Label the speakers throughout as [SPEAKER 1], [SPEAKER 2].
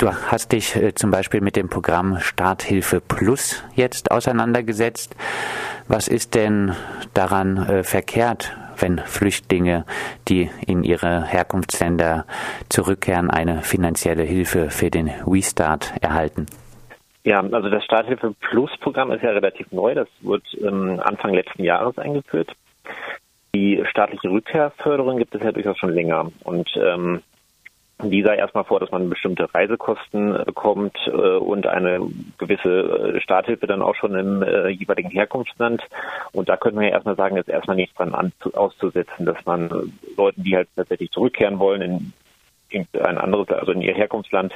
[SPEAKER 1] Du hast dich äh, zum Beispiel mit dem Programm Starthilfe Plus jetzt auseinandergesetzt. Was ist denn daran äh, verkehrt, wenn Flüchtlinge, die in ihre Herkunftsländer zurückkehren, eine finanzielle Hilfe für den Restart erhalten?
[SPEAKER 2] Ja, also das Starthilfe Plus Programm ist ja relativ neu. Das wurde ähm, Anfang letzten Jahres eingeführt. Die staatliche Rückkehrförderung gibt es ja durchaus schon länger. Und ähm, die sah erstmal vor, dass man bestimmte Reisekosten äh, bekommt äh, und eine gewisse äh, Starthilfe dann auch schon im äh, jeweiligen Herkunftsland. Und da könnte man ja erstmal sagen, ist erstmal nichts dran an, auszusetzen, dass man äh, Leuten, die halt tatsächlich zurückkehren wollen in ein anderes, also in ihr Herkunftsland,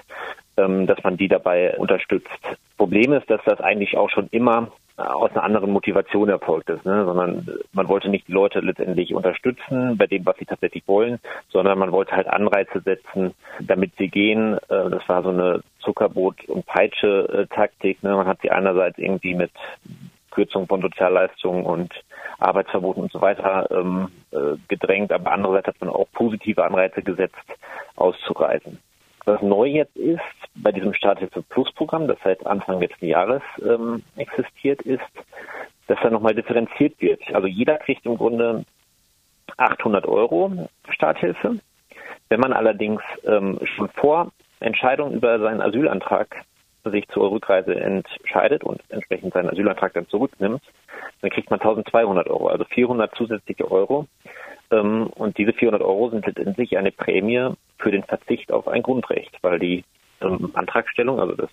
[SPEAKER 2] ähm, dass man die dabei unterstützt. Problem ist, dass das eigentlich auch schon immer aus einer anderen Motivation erfolgt ist, ne? sondern man wollte nicht die Leute letztendlich unterstützen bei dem, was sie tatsächlich wollen, sondern man wollte halt Anreize setzen, damit sie gehen. Äh, das war so eine Zuckerbrot- und Peitsche-Taktik. Ne? Man hat sie einerseits irgendwie mit Kürzung von Sozialleistungen und Arbeitsverboten und so weiter ähm, äh, gedrängt, aber andererseits hat man auch positive Anreize gesetzt, auszureisen. Was neu jetzt ist bei diesem Starthilfe Plus Programm, das seit Anfang letzten Jahres ähm, existiert, ist, dass da nochmal differenziert wird. Also jeder kriegt im Grunde 800 Euro Starthilfe. Wenn man allerdings ähm, schon vor Entscheidung über seinen Asylantrag sich zur Rückreise entscheidet und entsprechend seinen Asylantrag dann zurücknimmt, dann kriegt man 1200 Euro, also 400 zusätzliche Euro. Ähm, und diese 400 Euro sind letztendlich eine Prämie für den Verzicht auf ein Grundrecht, weil die ähm, Antragstellung, also das,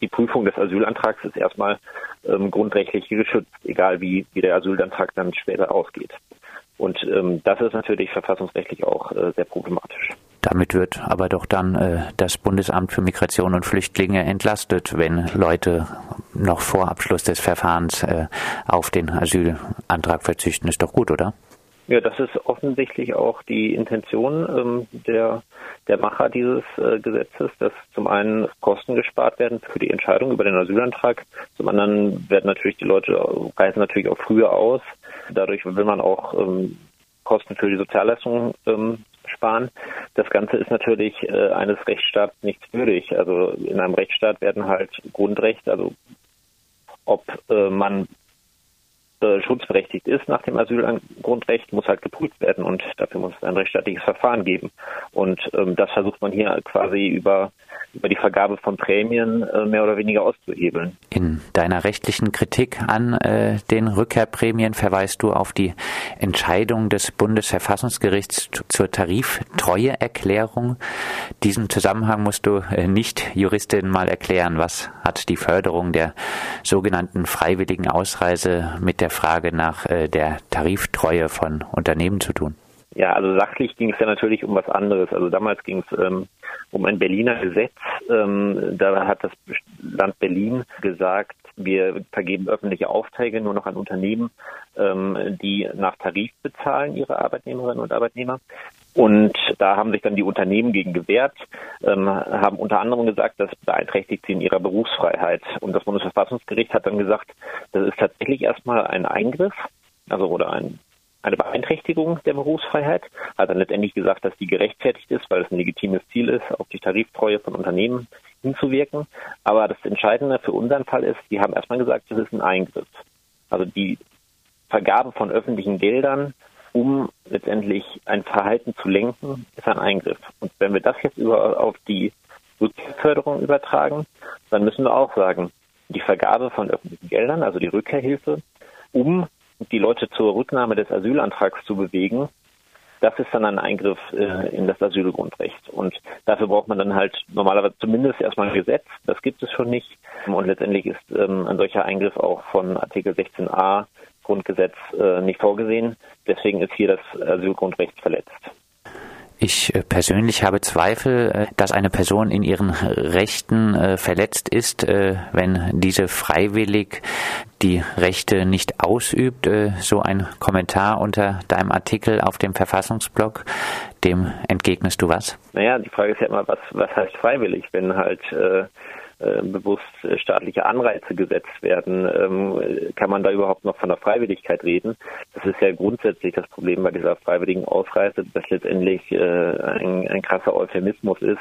[SPEAKER 2] die Prüfung des Asylantrags ist erstmal ähm, grundrechtlich geschützt, egal wie, wie der Asylantrag dann später ausgeht. Und ähm, das ist natürlich verfassungsrechtlich auch äh, sehr problematisch.
[SPEAKER 1] Damit wird aber doch dann äh, das Bundesamt für Migration und Flüchtlinge entlastet, wenn Leute noch vor Abschluss des Verfahrens äh, auf den Asylantrag verzichten. Ist doch gut, oder?
[SPEAKER 2] Ja, das ist offensichtlich auch die Intention ähm, der, der Macher dieses äh, Gesetzes, dass zum einen Kosten gespart werden für die Entscheidung über den Asylantrag, zum anderen werden natürlich die Leute reisen natürlich auch früher aus. Dadurch will man auch ähm, Kosten für die Sozialleistungen ähm, sparen. Das Ganze ist natürlich äh, eines Rechtsstaats nichts würdig. Also in einem Rechtsstaat werden halt Grundrechte, also ob äh, man äh, schutzberechtigt ist nach dem Asylgrundrecht, muss halt geprüft werden und dafür muss es ein rechtsstaatliches Verfahren geben. Und ähm, das versucht man hier quasi über, über die Vergabe von Prämien äh, mehr oder weniger auszuhebeln.
[SPEAKER 1] In deiner rechtlichen Kritik an äh, den Rückkehrprämien verweist du auf die Entscheidung des Bundesverfassungsgerichts zur Tariftreueerklärung. Diesen Zusammenhang musst du äh, nicht Juristin mal erklären. Was hat die Förderung der sogenannten freiwilligen Ausreise mit der Frage nach äh, der Tariftreue von Unternehmen zu tun?
[SPEAKER 2] Ja, also sachlich ging es ja natürlich um was anderes. Also damals ging es ähm, um ein Berliner Gesetz. Ähm, da hat das Land Berlin gesagt, wir vergeben öffentliche Aufträge nur noch an Unternehmen, ähm, die nach Tarif bezahlen ihre Arbeitnehmerinnen und Arbeitnehmer. Und da haben sich dann die Unternehmen gegen gewehrt, ähm, haben unter anderem gesagt, das beeinträchtigt sie in ihrer Berufsfreiheit. Und das Bundesverfassungsgericht hat dann gesagt, das ist tatsächlich erstmal ein Eingriff, also oder ein eine Beeinträchtigung der Berufsfreiheit, hat dann letztendlich gesagt, dass die gerechtfertigt ist, weil es ein legitimes Ziel ist, auf die Tariftreue von Unternehmen hinzuwirken. Aber das Entscheidende für unseren Fall ist, die haben erstmal gesagt, das ist ein Eingriff. Also die Vergabe von öffentlichen Geldern, um letztendlich ein Verhalten zu lenken, ist ein Eingriff. Und wenn wir das jetzt über, auf die Rückkehrförderung übertragen, dann müssen wir auch sagen, die Vergabe von öffentlichen Geldern, also die Rückkehrhilfe, um die Leute zur Rücknahme des Asylantrags zu bewegen, das ist dann ein Eingriff äh, in das Asylgrundrecht. Und dafür braucht man dann halt normalerweise zumindest erstmal ein Gesetz. Das gibt es schon nicht. Und letztendlich ist ähm, ein solcher Eingriff auch von Artikel 16a Grundgesetz äh, nicht vorgesehen. Deswegen ist hier das Asylgrundrecht verletzt.
[SPEAKER 1] Ich äh, persönlich habe Zweifel, äh, dass eine Person in ihren Rechten verletzt ist, wenn diese freiwillig die Rechte nicht ausübt. So ein Kommentar unter deinem Artikel auf dem Verfassungsblog. Dem entgegnest du was?
[SPEAKER 2] Naja, die Frage ist ja immer, was, was heißt freiwillig? Wenn halt äh, bewusst staatliche Anreize gesetzt werden, ähm, kann man da überhaupt noch von der Freiwilligkeit reden? Das ist ja grundsätzlich das Problem bei dieser freiwilligen Ausreise, dass letztendlich äh, ein, ein krasser Euphemismus ist.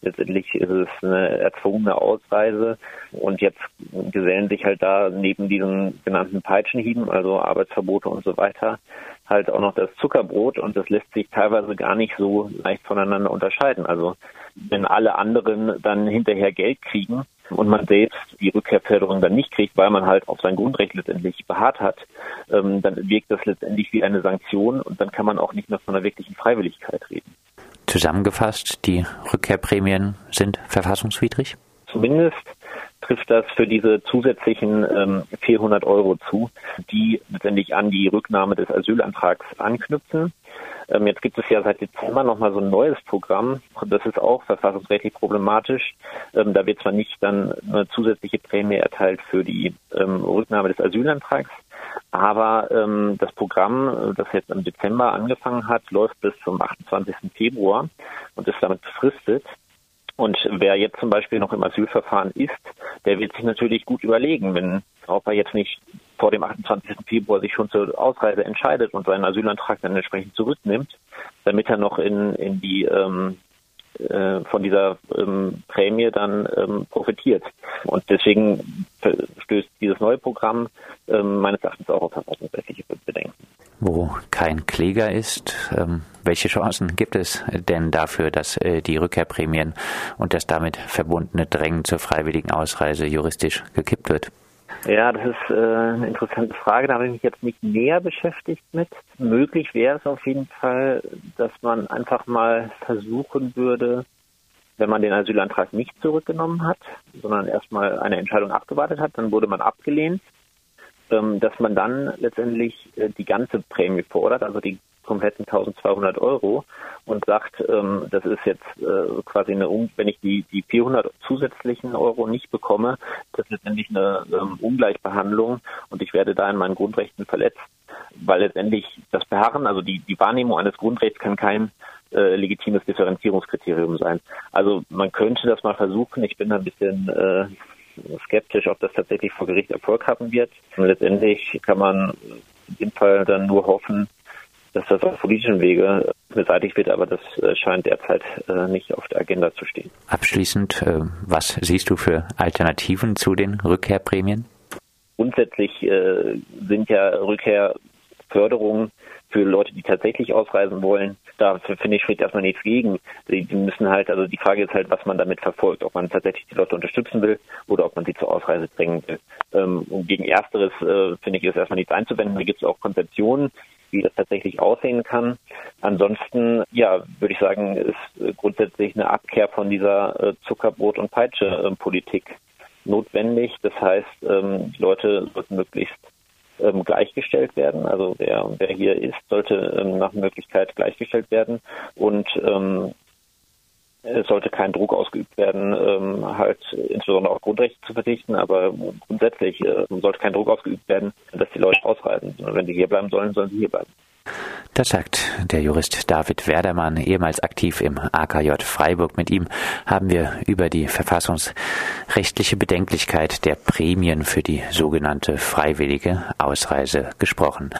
[SPEAKER 2] Letztendlich ist es eine erzwungene Ausreise und jetzt gesellen sich halt da neben diesen genannten Peitschenhieben, also Arbeitsverbote und so weiter, halt auch noch das Zuckerbrot und das lässt sich teilweise gar nicht so leicht voneinander unterscheiden. Also wenn alle anderen dann hinterher Geld kriegen und man selbst die Rückkehrförderung dann nicht kriegt, weil man halt auf sein Grundrecht letztendlich beharrt hat, ähm, dann wirkt das letztendlich wie eine Sanktion und dann kann man auch nicht mehr von einer wirklichen Freiwilligkeit reden.
[SPEAKER 1] Zusammengefasst, die Rückkehrprämien sind verfassungswidrig?
[SPEAKER 2] Zumindest trifft das für diese zusätzlichen ähm, 400 Euro zu, die letztendlich an die Rücknahme des Asylantrags anknüpfen. Ähm, jetzt gibt es ja seit Dezember nochmal so ein neues Programm. Das ist auch verfassungsrechtlich problematisch. Ähm, da wird zwar nicht dann eine zusätzliche Prämie erteilt für die ähm, Rücknahme des Asylantrags, aber ähm, das Programm, das jetzt im Dezember angefangen hat, läuft bis zum 28. Februar und ist damit befristet. Und wer jetzt zum Beispiel noch im Asylverfahren ist, der wird sich natürlich gut überlegen, wenn er jetzt nicht vor dem 28. Februar sich schon zur Ausreise entscheidet und seinen Asylantrag dann entsprechend zurücknimmt, damit er noch in, in die ähm, äh, von dieser ähm, Prämie dann ähm, profitiert. Und deswegen stößt dieses neue Programm ähm, meines Erachtens auch auf verfassungsrechtliche Bedenken
[SPEAKER 1] wo kein Kläger ist. Ähm, welche Chancen gibt es denn dafür, dass äh, die Rückkehrprämien und das damit verbundene Drängen zur freiwilligen Ausreise juristisch gekippt wird?
[SPEAKER 2] Ja, das ist äh, eine interessante Frage. Da habe ich mich jetzt nicht näher beschäftigt mit. Möglich wäre es auf jeden Fall, dass man einfach mal versuchen würde, wenn man den Asylantrag nicht zurückgenommen hat, sondern erstmal eine Entscheidung abgewartet hat, dann wurde man abgelehnt, ähm, dass man dann letztendlich äh, die ganze Prämie fordert, also die kompletten 1200 Euro und sagt, ähm, das ist jetzt äh, quasi eine, wenn ich die, die 400 zusätzlichen Euro nicht bekomme, das ist letztendlich eine ähm, Ungleichbehandlung und ich werde da in meinen Grundrechten verletzt, weil letztendlich das Beharren, also die, die Wahrnehmung eines Grundrechts kann kein äh, legitimes Differenzierungskriterium sein. Also man könnte das mal versuchen. Ich bin ein bisschen äh, skeptisch, ob das tatsächlich vor Gericht Erfolg haben wird. Und letztendlich kann man in dem Fall dann nur hoffen, dass das auf politischen Wege beseitigt wird, aber das äh, scheint derzeit äh, nicht auf der Agenda zu stehen.
[SPEAKER 1] Abschließend, äh, was siehst du für Alternativen zu den Rückkehrprämien?
[SPEAKER 2] Grundsätzlich sind ja Rückkehrförderungen für Leute, die tatsächlich ausreisen wollen, da finde ich spricht erstmal nichts gegen. Die, müssen halt, also die Frage ist halt, was man damit verfolgt, ob man tatsächlich die Leute unterstützen will oder ob man sie zur Ausreise bringen will. Ähm, und gegen Ersteres finde ich ist erstmal nichts einzuwenden. Da gibt es auch Konzeptionen, wie das tatsächlich aussehen kann. Ansonsten, ja, würde ich sagen, ist grundsätzlich eine Abkehr von dieser äh, Zuckerbrot- und Peitsche-Politik notwendig. Das heißt, ähm, die Leute sollten möglichst ähm, gleichgestellt werden. Also wer, wer hier ist, sollte ähm, nach Möglichkeit gleichgestellt werden und ähm, es sollte kein Druck ausgeübt werden, ähm, halt insbesondere auf Grundrechte zu verzichten, aber grundsätzlich äh, sollte kein Druck ausgeübt werden, dass die Leute ausreisen. Und wenn sie hier bleiben sollen, sollen sie hier bleiben.
[SPEAKER 1] Das sagt der Jurist David Werdermann, ehemals aktiv im AKJ Freiburg. Mit ihm haben wir über die verfassungsrechtliche Bedenklichkeit der Prämien für die sogenannte freiwillige Ausreise gesprochen.